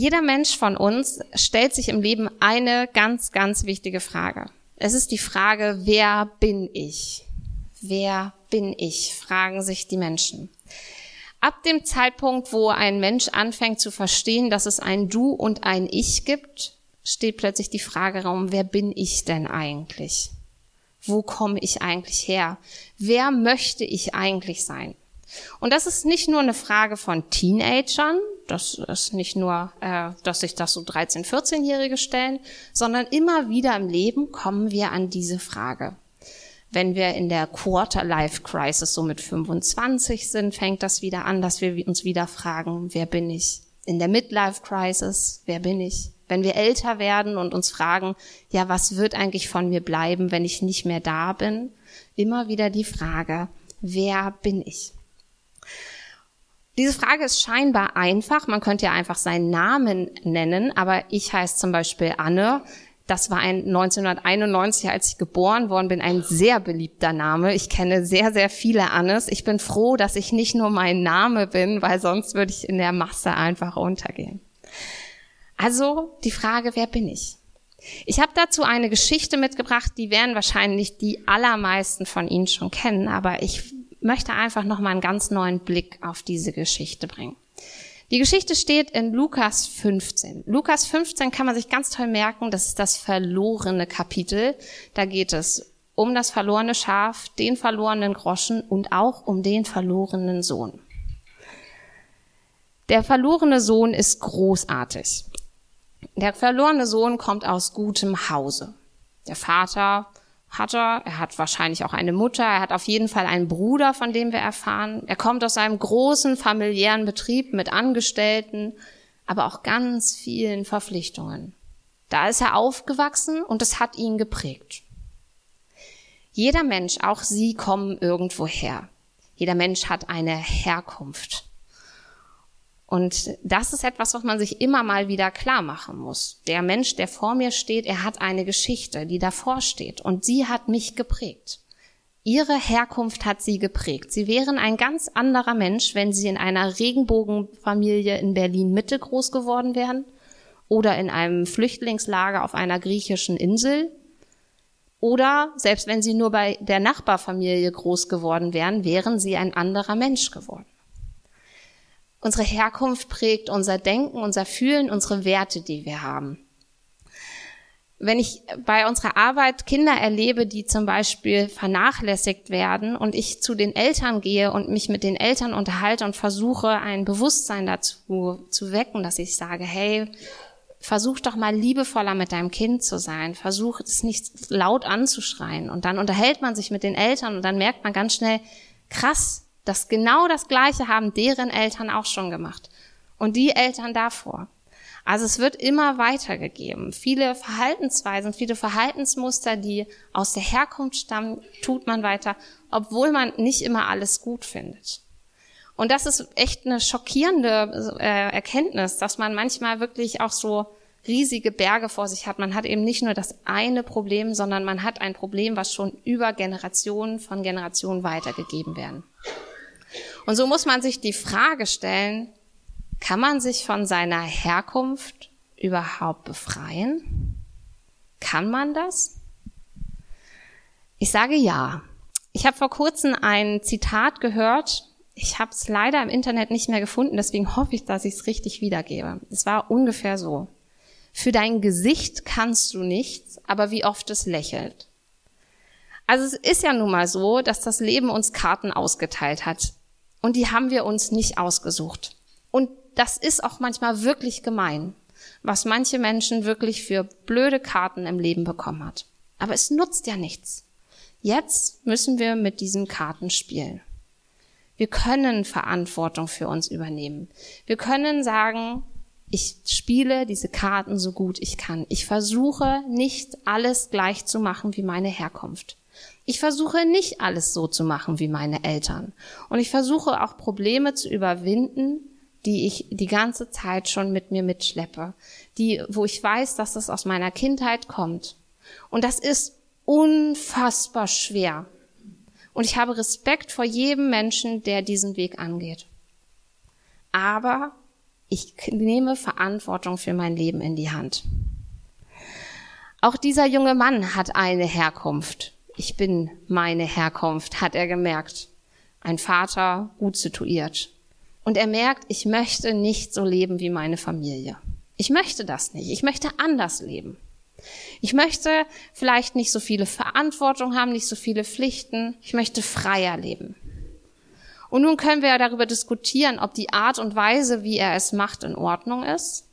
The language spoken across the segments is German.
Jeder Mensch von uns stellt sich im Leben eine ganz, ganz wichtige Frage. Es ist die Frage, wer bin ich? Wer bin ich? fragen sich die Menschen. Ab dem Zeitpunkt, wo ein Mensch anfängt zu verstehen, dass es ein Du und ein Ich gibt, steht plötzlich die Frage Raum, wer bin ich denn eigentlich? Wo komme ich eigentlich her? Wer möchte ich eigentlich sein? Und das ist nicht nur eine Frage von Teenagern, das ist nicht nur, äh, dass sich das so 13-, 14-Jährige stellen, sondern immer wieder im Leben kommen wir an diese Frage. Wenn wir in der Quarter-Life-Crisis so mit 25 sind, fängt das wieder an, dass wir uns wieder fragen, wer bin ich? In der Midlife-Crisis, wer bin ich? Wenn wir älter werden und uns fragen, ja, was wird eigentlich von mir bleiben, wenn ich nicht mehr da bin? Immer wieder die Frage, wer bin ich? Diese Frage ist scheinbar einfach. Man könnte ja einfach seinen Namen nennen, aber ich heiße zum Beispiel Anne. Das war ein 1991, als ich geboren worden bin, ein sehr beliebter Name. Ich kenne sehr, sehr viele Annes. Ich bin froh, dass ich nicht nur mein Name bin, weil sonst würde ich in der Masse einfach untergehen. Also die Frage, wer bin ich? Ich habe dazu eine Geschichte mitgebracht, die werden wahrscheinlich die allermeisten von Ihnen schon kennen, aber ich möchte einfach noch mal einen ganz neuen Blick auf diese Geschichte bringen. Die Geschichte steht in Lukas 15. Lukas 15 kann man sich ganz toll merken, das ist das verlorene Kapitel. Da geht es um das verlorene Schaf, den verlorenen Groschen und auch um den verlorenen Sohn. Der verlorene Sohn ist großartig. Der verlorene Sohn kommt aus gutem Hause. Der Vater hat er. Er hat wahrscheinlich auch eine Mutter. Er hat auf jeden Fall einen Bruder, von dem wir erfahren. Er kommt aus einem großen familiären Betrieb mit Angestellten, aber auch ganz vielen Verpflichtungen. Da ist er aufgewachsen und es hat ihn geprägt. Jeder Mensch, auch Sie kommen irgendwo her. Jeder Mensch hat eine Herkunft. Und das ist etwas, was man sich immer mal wieder klar machen muss. Der Mensch, der vor mir steht, er hat eine Geschichte, die davor steht. Und sie hat mich geprägt. Ihre Herkunft hat sie geprägt. Sie wären ein ganz anderer Mensch, wenn sie in einer Regenbogenfamilie in Berlin Mitte groß geworden wären oder in einem Flüchtlingslager auf einer griechischen Insel oder selbst wenn sie nur bei der Nachbarfamilie groß geworden wären, wären sie ein anderer Mensch geworden. Unsere Herkunft prägt unser Denken, unser Fühlen, unsere Werte, die wir haben. Wenn ich bei unserer Arbeit Kinder erlebe, die zum Beispiel vernachlässigt werden und ich zu den Eltern gehe und mich mit den Eltern unterhalte und versuche, ein Bewusstsein dazu zu wecken, dass ich sage, hey, versuch doch mal liebevoller mit deinem Kind zu sein, versuch es nicht laut anzuschreien und dann unterhält man sich mit den Eltern und dann merkt man ganz schnell, krass, das genau das Gleiche haben deren Eltern auch schon gemacht. Und die Eltern davor. Also es wird immer weitergegeben. Viele Verhaltensweisen, viele Verhaltensmuster, die aus der Herkunft stammen, tut man weiter, obwohl man nicht immer alles gut findet. Und das ist echt eine schockierende äh, Erkenntnis, dass man manchmal wirklich auch so riesige Berge vor sich hat. Man hat eben nicht nur das eine Problem, sondern man hat ein Problem, was schon über Generationen von Generationen weitergegeben werden. Und so muss man sich die Frage stellen, kann man sich von seiner Herkunft überhaupt befreien? Kann man das? Ich sage ja. Ich habe vor kurzem ein Zitat gehört. Ich habe es leider im Internet nicht mehr gefunden, deswegen hoffe ich, dass ich es richtig wiedergebe. Es war ungefähr so. Für dein Gesicht kannst du nichts, aber wie oft es lächelt. Also es ist ja nun mal so, dass das Leben uns Karten ausgeteilt hat. Und die haben wir uns nicht ausgesucht. Und das ist auch manchmal wirklich gemein, was manche Menschen wirklich für blöde Karten im Leben bekommen hat. Aber es nutzt ja nichts. Jetzt müssen wir mit diesen Karten spielen. Wir können Verantwortung für uns übernehmen. Wir können sagen, ich spiele diese Karten so gut ich kann. Ich versuche nicht alles gleich zu machen wie meine Herkunft. Ich versuche nicht alles so zu machen wie meine Eltern. Und ich versuche auch Probleme zu überwinden, die ich die ganze Zeit schon mit mir mitschleppe, die, wo ich weiß, dass das aus meiner Kindheit kommt. Und das ist unfassbar schwer. Und ich habe Respekt vor jedem Menschen, der diesen Weg angeht. Aber Ich nehme Verantwortung für mein Leben in die Hand. Auch dieser junge Mann hat eine Herkunft. Ich bin meine Herkunft, hat er gemerkt. Ein Vater, gut situiert. Und er merkt, ich möchte nicht so leben wie meine Familie. Ich möchte das nicht. Ich möchte anders leben. Ich möchte vielleicht nicht so viele Verantwortung haben, nicht so viele Pflichten. Ich möchte freier leben. Und nun können wir ja darüber diskutieren, ob die Art und Weise, wie er es macht, in Ordnung ist.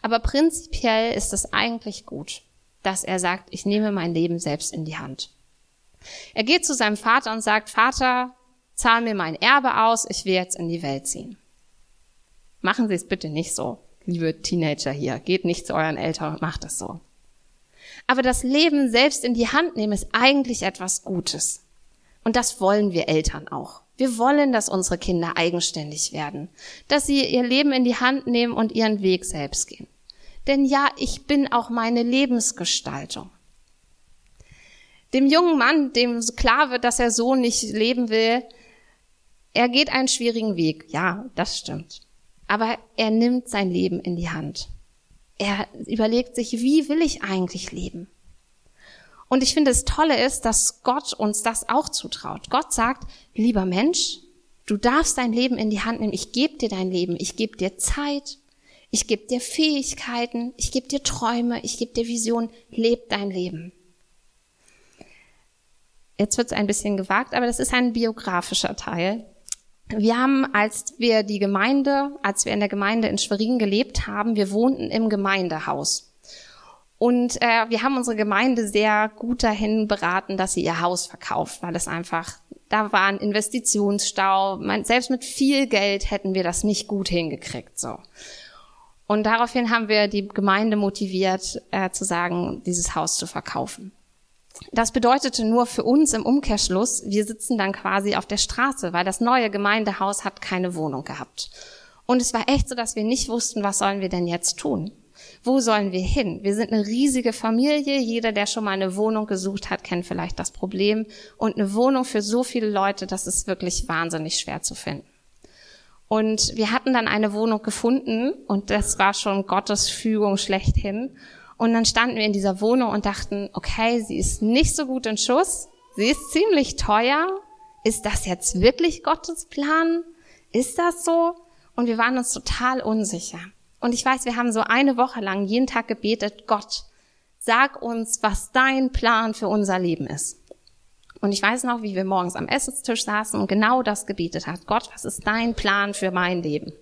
Aber prinzipiell ist es eigentlich gut, dass er sagt, ich nehme mein Leben selbst in die Hand. Er geht zu seinem Vater und sagt, Vater, zahl mir mein Erbe aus, ich will jetzt in die Welt ziehen. Machen Sie es bitte nicht so, liebe Teenager hier. Geht nicht zu euren Eltern und macht es so. Aber das Leben selbst in die Hand nehmen ist eigentlich etwas Gutes. Und das wollen wir Eltern auch. Wir wollen, dass unsere Kinder eigenständig werden, dass sie ihr Leben in die Hand nehmen und ihren Weg selbst gehen. Denn ja, ich bin auch meine Lebensgestaltung. Dem jungen Mann, dem klar wird, dass er so nicht leben will, er geht einen schwierigen Weg. Ja, das stimmt. Aber er nimmt sein Leben in die Hand. Er überlegt sich, wie will ich eigentlich leben? Und ich finde, das Tolle ist, dass Gott uns das auch zutraut. Gott sagt, lieber Mensch, du darfst dein Leben in die Hand nehmen. Ich gebe dir dein Leben. Ich gebe dir Zeit. Ich gebe dir Fähigkeiten. Ich gebe dir Träume. Ich gebe dir Visionen. Leb dein Leben. Jetzt wird es ein bisschen gewagt, aber das ist ein biografischer Teil. Wir haben, als wir die Gemeinde, als wir in der Gemeinde in Schwerin gelebt haben, wir wohnten im Gemeindehaus. Und äh, wir haben unsere Gemeinde sehr gut dahin beraten, dass sie ihr Haus verkauft, weil es einfach, da war ein Investitionsstau. Man, selbst mit viel Geld hätten wir das nicht gut hingekriegt. So. Und daraufhin haben wir die Gemeinde motiviert, äh, zu sagen, dieses Haus zu verkaufen. Das bedeutete nur für uns im Umkehrschluss, wir sitzen dann quasi auf der Straße, weil das neue Gemeindehaus hat keine Wohnung gehabt. Und es war echt so, dass wir nicht wussten, was sollen wir denn jetzt tun. Wo sollen wir hin? Wir sind eine riesige Familie. Jeder, der schon mal eine Wohnung gesucht hat, kennt vielleicht das Problem. Und eine Wohnung für so viele Leute, das ist wirklich wahnsinnig schwer zu finden. Und wir hatten dann eine Wohnung gefunden und das war schon Gottes Fügung schlechthin. Und dann standen wir in dieser Wohnung und dachten, okay, sie ist nicht so gut in Schuss, sie ist ziemlich teuer. Ist das jetzt wirklich Gottes Plan? Ist das so? Und wir waren uns total unsicher. Und ich weiß, wir haben so eine Woche lang jeden Tag gebetet, Gott, sag uns, was dein Plan für unser Leben ist. Und ich weiß noch, wie wir morgens am Essenstisch saßen und genau das gebetet hat. Gott, was ist dein Plan für mein Leben?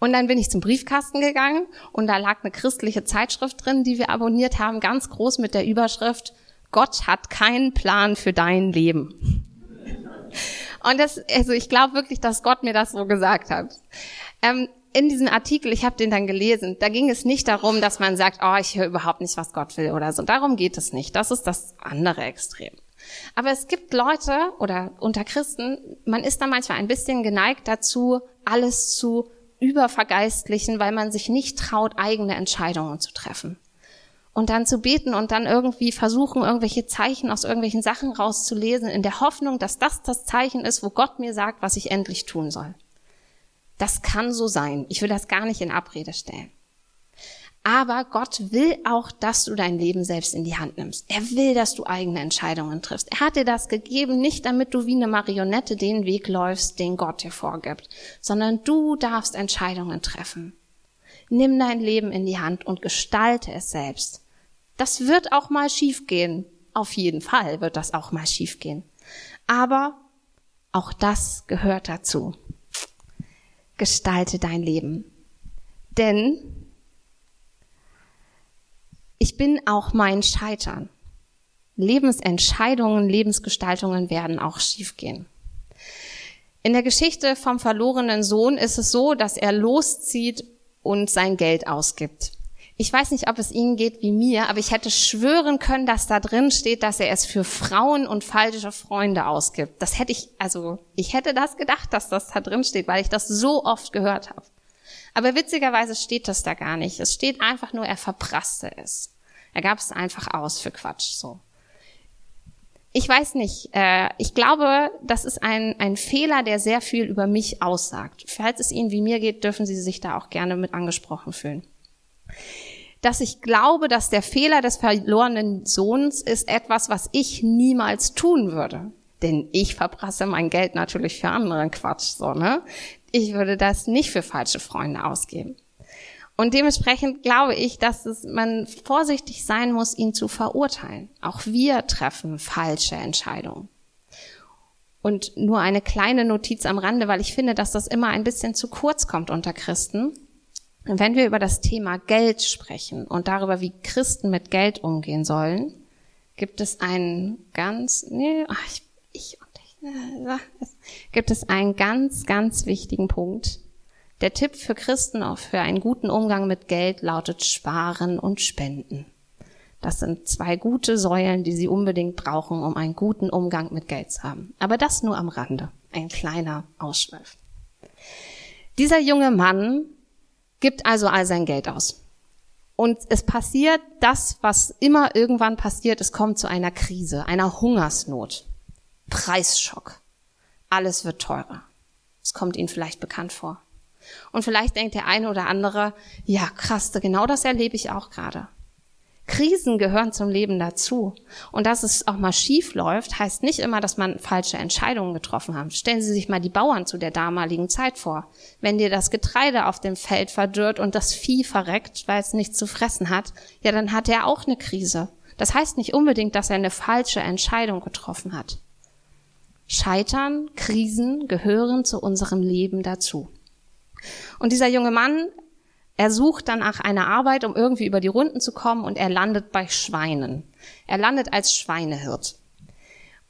Und dann bin ich zum Briefkasten gegangen und da lag eine christliche Zeitschrift drin, die wir abonniert haben, ganz groß mit der Überschrift, Gott hat keinen Plan für dein Leben. Und das, also ich glaube wirklich, dass Gott mir das so gesagt hat. Ähm, in diesem Artikel, ich habe den dann gelesen, da ging es nicht darum, dass man sagt, oh, ich höre überhaupt nicht, was Gott will oder so. Darum geht es nicht. Das ist das andere Extrem. Aber es gibt Leute oder unter Christen, man ist da manchmal ein bisschen geneigt dazu, alles zu übervergeistlichen, weil man sich nicht traut, eigene Entscheidungen zu treffen. Und dann zu beten und dann irgendwie versuchen, irgendwelche Zeichen aus irgendwelchen Sachen rauszulesen, in der Hoffnung, dass das das Zeichen ist, wo Gott mir sagt, was ich endlich tun soll. Das kann so sein. Ich will das gar nicht in Abrede stellen. Aber Gott will auch, dass du dein Leben selbst in die Hand nimmst. Er will, dass du eigene Entscheidungen triffst. Er hat dir das gegeben, nicht damit du wie eine Marionette den Weg läufst, den Gott dir vorgibt, sondern du darfst Entscheidungen treffen. Nimm dein Leben in die Hand und gestalte es selbst. Das wird auch mal schiefgehen. Auf jeden Fall wird das auch mal schiefgehen. Aber auch das gehört dazu gestalte dein Leben. Denn ich bin auch mein Scheitern. Lebensentscheidungen, Lebensgestaltungen werden auch schiefgehen. In der Geschichte vom verlorenen Sohn ist es so, dass er loszieht und sein Geld ausgibt. Ich weiß nicht, ob es Ihnen geht wie mir, aber ich hätte schwören können, dass da drin steht, dass er es für Frauen und falsche Freunde ausgibt. Das hätte ich, also ich hätte das gedacht, dass das da drin steht, weil ich das so oft gehört habe. Aber witzigerweise steht das da gar nicht. Es steht einfach nur, er verprasste es. Er gab es einfach aus für Quatsch, so. Ich weiß nicht. Äh, ich glaube, das ist ein, ein Fehler, der sehr viel über mich aussagt. Falls es Ihnen wie mir geht, dürfen Sie sich da auch gerne mit angesprochen fühlen. Dass ich glaube, dass der Fehler des verlorenen Sohns ist etwas, was ich niemals tun würde. Denn ich verprasse mein Geld natürlich für anderen Quatsch, so, ne? Ich würde das nicht für falsche Freunde ausgeben. Und dementsprechend glaube ich, dass es, man vorsichtig sein muss, ihn zu verurteilen. Auch wir treffen falsche Entscheidungen. Und nur eine kleine Notiz am Rande, weil ich finde, dass das immer ein bisschen zu kurz kommt unter Christen. Wenn wir über das Thema Geld sprechen und darüber, wie Christen mit Geld umgehen sollen, gibt es einen ganz, nee, ach, ich, ich und ich, gibt es einen ganz, ganz wichtigen Punkt, der Tipp für Christen auch für einen guten Umgang mit Geld lautet Sparen und Spenden. Das sind zwei gute Säulen, die Sie unbedingt brauchen, um einen guten Umgang mit Geld zu haben. Aber das nur am Rande. Ein kleiner Ausschweif. Dieser junge Mann gibt also all sein Geld aus. Und es passiert das, was immer irgendwann passiert, es kommt zu einer Krise, einer Hungersnot, Preisschock. Alles wird teurer. Es kommt Ihnen vielleicht bekannt vor. Und vielleicht denkt der eine oder andere, ja krass, genau das erlebe ich auch gerade. Krisen gehören zum Leben dazu. Und dass es auch mal schief läuft, heißt nicht immer, dass man falsche Entscheidungen getroffen hat. Stellen Sie sich mal die Bauern zu der damaligen Zeit vor. Wenn dir das Getreide auf dem Feld verdürrt und das Vieh verreckt, weil es nichts zu fressen hat, ja, dann hat er auch eine Krise. Das heißt nicht unbedingt, dass er eine falsche Entscheidung getroffen hat. Scheitern, Krisen gehören zu unserem Leben dazu. Und dieser junge Mann, er sucht dann nach einer Arbeit, um irgendwie über die Runden zu kommen und er landet bei Schweinen. Er landet als Schweinehirt.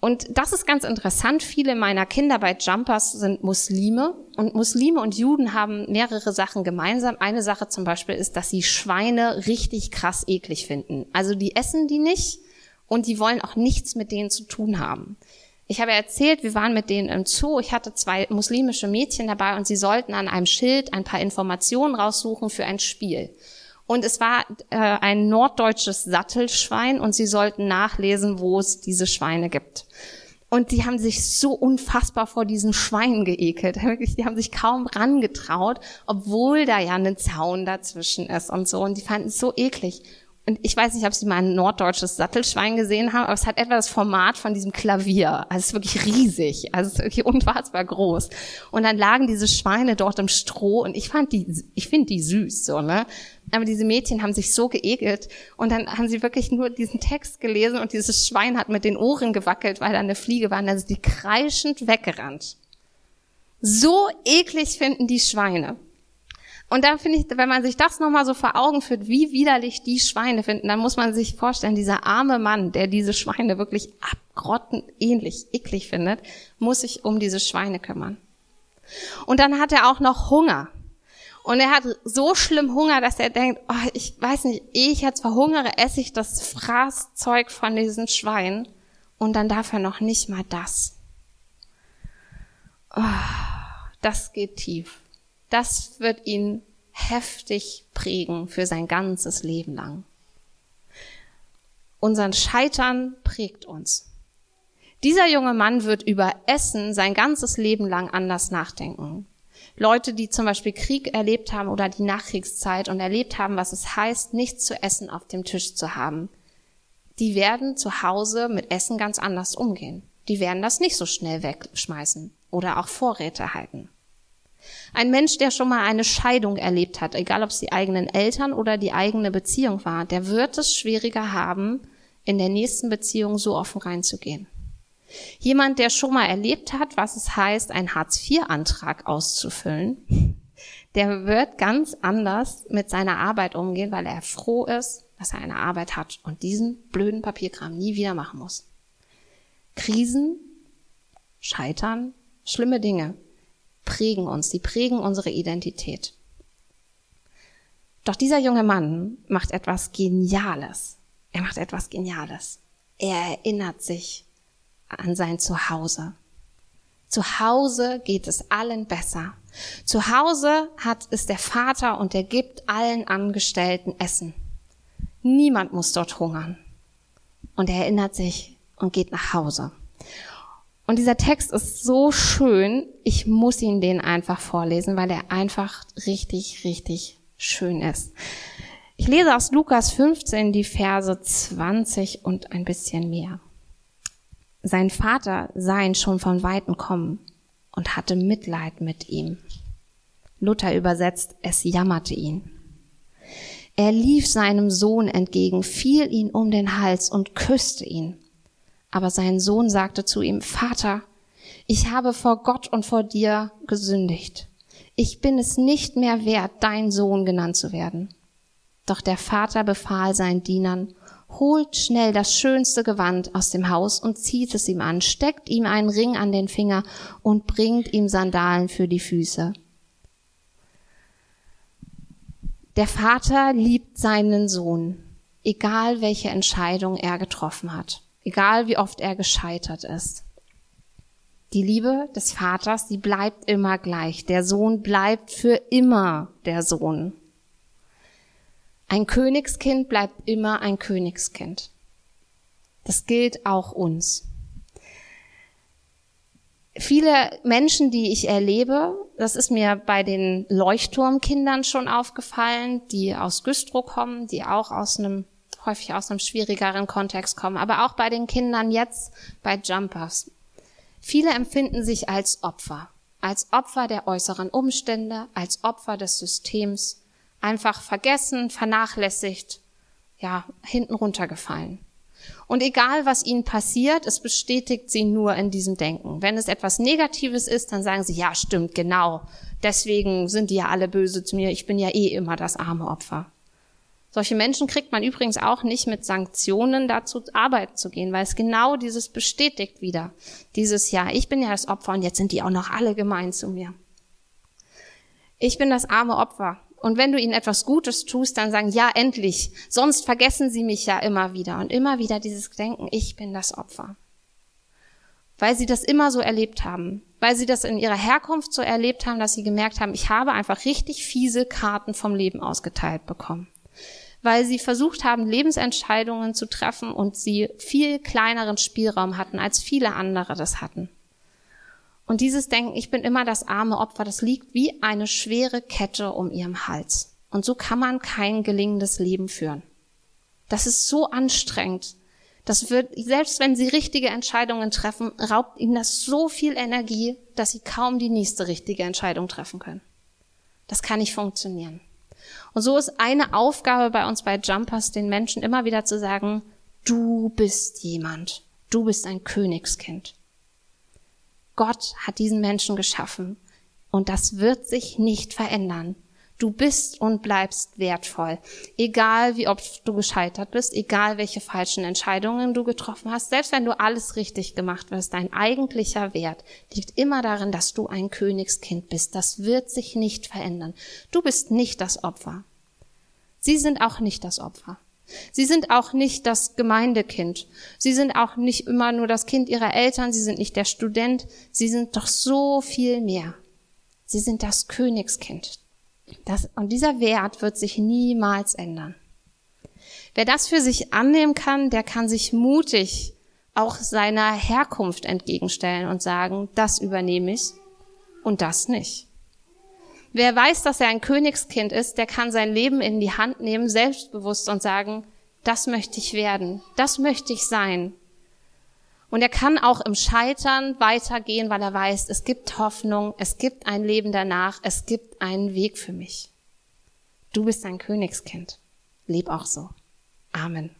Und das ist ganz interessant. Viele meiner Kinder bei Jumpers sind Muslime und Muslime und Juden haben mehrere Sachen gemeinsam. Eine Sache zum Beispiel ist, dass sie Schweine richtig krass eklig finden. Also die essen die nicht und die wollen auch nichts mit denen zu tun haben. Ich habe erzählt, wir waren mit denen im Zoo. Ich hatte zwei muslimische Mädchen dabei und sie sollten an einem Schild ein paar Informationen raussuchen für ein Spiel. Und es war äh, ein norddeutsches Sattelschwein und sie sollten nachlesen, wo es diese Schweine gibt. Und die haben sich so unfassbar vor diesen Schweinen geekelt. Die haben sich kaum rangetraut, obwohl da ja ein Zaun dazwischen ist und so. Und die fanden es so eklig und ich weiß nicht, ob Sie mal ein norddeutsches Sattelschwein gesehen haben, aber es hat etwa das Format von diesem Klavier. Also es ist wirklich riesig, also es ist wirklich unfassbar groß. Und dann lagen diese Schweine dort im Stroh und ich fand die, ich finde die süß, so, ne? Aber diese Mädchen haben sich so geekelt und dann haben sie wirklich nur diesen Text gelesen und dieses Schwein hat mit den Ohren gewackelt, weil da eine Fliege war und dann sind die kreischend weggerannt. So eklig finden die Schweine. Und dann finde ich, wenn man sich das nochmal so vor Augen führt, wie widerlich die Schweine finden, dann muss man sich vorstellen, dieser arme Mann, der diese Schweine wirklich abgrottenähnlich eklig findet, muss sich um diese Schweine kümmern. Und dann hat er auch noch Hunger. Und er hat so schlimm Hunger, dass er denkt, oh, ich weiß nicht, ehe ich jetzt verhungere, esse ich das Fraßzeug von diesen Schweinen. Und dann darf er noch nicht mal das. Oh, das geht tief das wird ihn heftig prägen für sein ganzes Leben lang. Unseren Scheitern prägt uns. Dieser junge Mann wird über Essen sein ganzes Leben lang anders nachdenken. Leute, die zum Beispiel Krieg erlebt haben oder die Nachkriegszeit und erlebt haben, was es heißt, nichts zu essen auf dem Tisch zu haben, die werden zu Hause mit Essen ganz anders umgehen. Die werden das nicht so schnell wegschmeißen oder auch Vorräte halten. Ein Mensch, der schon mal eine Scheidung erlebt hat, egal ob es die eigenen Eltern oder die eigene Beziehung war, der wird es schwieriger haben, in der nächsten Beziehung so offen reinzugehen. Jemand, der schon mal erlebt hat, was es heißt, einen Hartz-IV-Antrag auszufüllen, der wird ganz anders mit seiner Arbeit umgehen, weil er froh ist, dass er eine Arbeit hat und diesen blöden Papierkram nie wieder machen muss. Krisen, Scheitern, schlimme Dinge prägen uns, die prägen unsere Identität. Doch dieser junge Mann macht etwas Geniales. Er macht etwas Geniales. Er erinnert sich an sein Zuhause. Zu Hause geht es allen besser. Zu Hause hat es der Vater und er gibt allen Angestellten Essen. Niemand muss dort hungern. Und er erinnert sich, und geht nach Hause. Und dieser Text ist so schön, ich muss ihn den einfach vorlesen, weil er einfach richtig, richtig schön ist. Ich lese aus Lukas 15 die Verse 20 und ein bisschen mehr. Sein Vater sah ihn schon von Weitem kommen und hatte Mitleid mit ihm. Luther übersetzt, es jammerte ihn. Er lief seinem Sohn entgegen, fiel ihn um den Hals und küsste ihn. Aber sein Sohn sagte zu ihm, Vater, ich habe vor Gott und vor dir gesündigt. Ich bin es nicht mehr wert, dein Sohn genannt zu werden. Doch der Vater befahl seinen Dienern, holt schnell das schönste Gewand aus dem Haus und zieht es ihm an, steckt ihm einen Ring an den Finger und bringt ihm Sandalen für die Füße. Der Vater liebt seinen Sohn, egal welche Entscheidung er getroffen hat, egal wie oft er gescheitert ist. Die Liebe des Vaters, die bleibt immer gleich. Der Sohn bleibt für immer der Sohn. Ein Königskind bleibt immer ein Königskind. Das gilt auch uns. Viele Menschen, die ich erlebe, das ist mir bei den Leuchtturmkindern schon aufgefallen, die aus Güstrow kommen, die auch aus einem, häufig aus einem schwierigeren Kontext kommen, aber auch bei den Kindern jetzt bei Jumpers. Viele empfinden sich als Opfer, als Opfer der äußeren Umstände, als Opfer des Systems, einfach vergessen, vernachlässigt, ja, hinten runtergefallen. Und egal, was ihnen passiert, es bestätigt sie nur in diesem Denken. Wenn es etwas Negatives ist, dann sagen sie, ja, stimmt, genau. Deswegen sind die ja alle böse zu mir. Ich bin ja eh immer das arme Opfer. Solche Menschen kriegt man übrigens auch nicht mit Sanktionen dazu arbeiten zu gehen, weil es genau dieses bestätigt wieder. Dieses Ja, ich bin ja das Opfer und jetzt sind die auch noch alle gemein zu mir. Ich bin das arme Opfer und wenn du ihnen etwas Gutes tust, dann sagen, ja, endlich. Sonst vergessen sie mich ja immer wieder. Und immer wieder dieses Denken, ich bin das Opfer. Weil sie das immer so erlebt haben. Weil sie das in ihrer Herkunft so erlebt haben, dass sie gemerkt haben, ich habe einfach richtig fiese Karten vom Leben ausgeteilt bekommen. Weil sie versucht haben, Lebensentscheidungen zu treffen und sie viel kleineren Spielraum hatten, als viele andere das hatten. Und dieses Denken, ich bin immer das arme Opfer, das liegt wie eine schwere Kette um ihrem Hals. Und so kann man kein gelingendes Leben führen. Das ist so anstrengend. Das wird, selbst wenn sie richtige Entscheidungen treffen, raubt ihnen das so viel Energie, dass sie kaum die nächste richtige Entscheidung treffen können. Das kann nicht funktionieren. Und so ist eine Aufgabe bei uns bei Jumpers, den Menschen immer wieder zu sagen, du bist jemand. Du bist ein Königskind. Gott hat diesen Menschen geschaffen und das wird sich nicht verändern. Du bist und bleibst wertvoll. Egal wie oft du gescheitert bist, egal welche falschen Entscheidungen du getroffen hast, selbst wenn du alles richtig gemacht wirst, dein eigentlicher Wert liegt immer darin, dass du ein Königskind bist. Das wird sich nicht verändern. Du bist nicht das Opfer. Sie sind auch nicht das Opfer. Sie sind auch nicht das Gemeindekind. Sie sind auch nicht immer nur das Kind ihrer Eltern. Sie sind nicht der Student. Sie sind doch so viel mehr. Sie sind das Königskind. Das, und dieser Wert wird sich niemals ändern. Wer das für sich annehmen kann, der kann sich mutig auch seiner Herkunft entgegenstellen und sagen, das übernehme ich und das nicht. Wer weiß, dass er ein Königskind ist, der kann sein Leben in die Hand nehmen, selbstbewusst und sagen, das möchte ich werden, das möchte ich sein. Und er kann auch im Scheitern weitergehen, weil er weiß, es gibt Hoffnung, es gibt ein Leben danach, es gibt einen Weg für mich. Du bist ein Königskind. Leb auch so. Amen.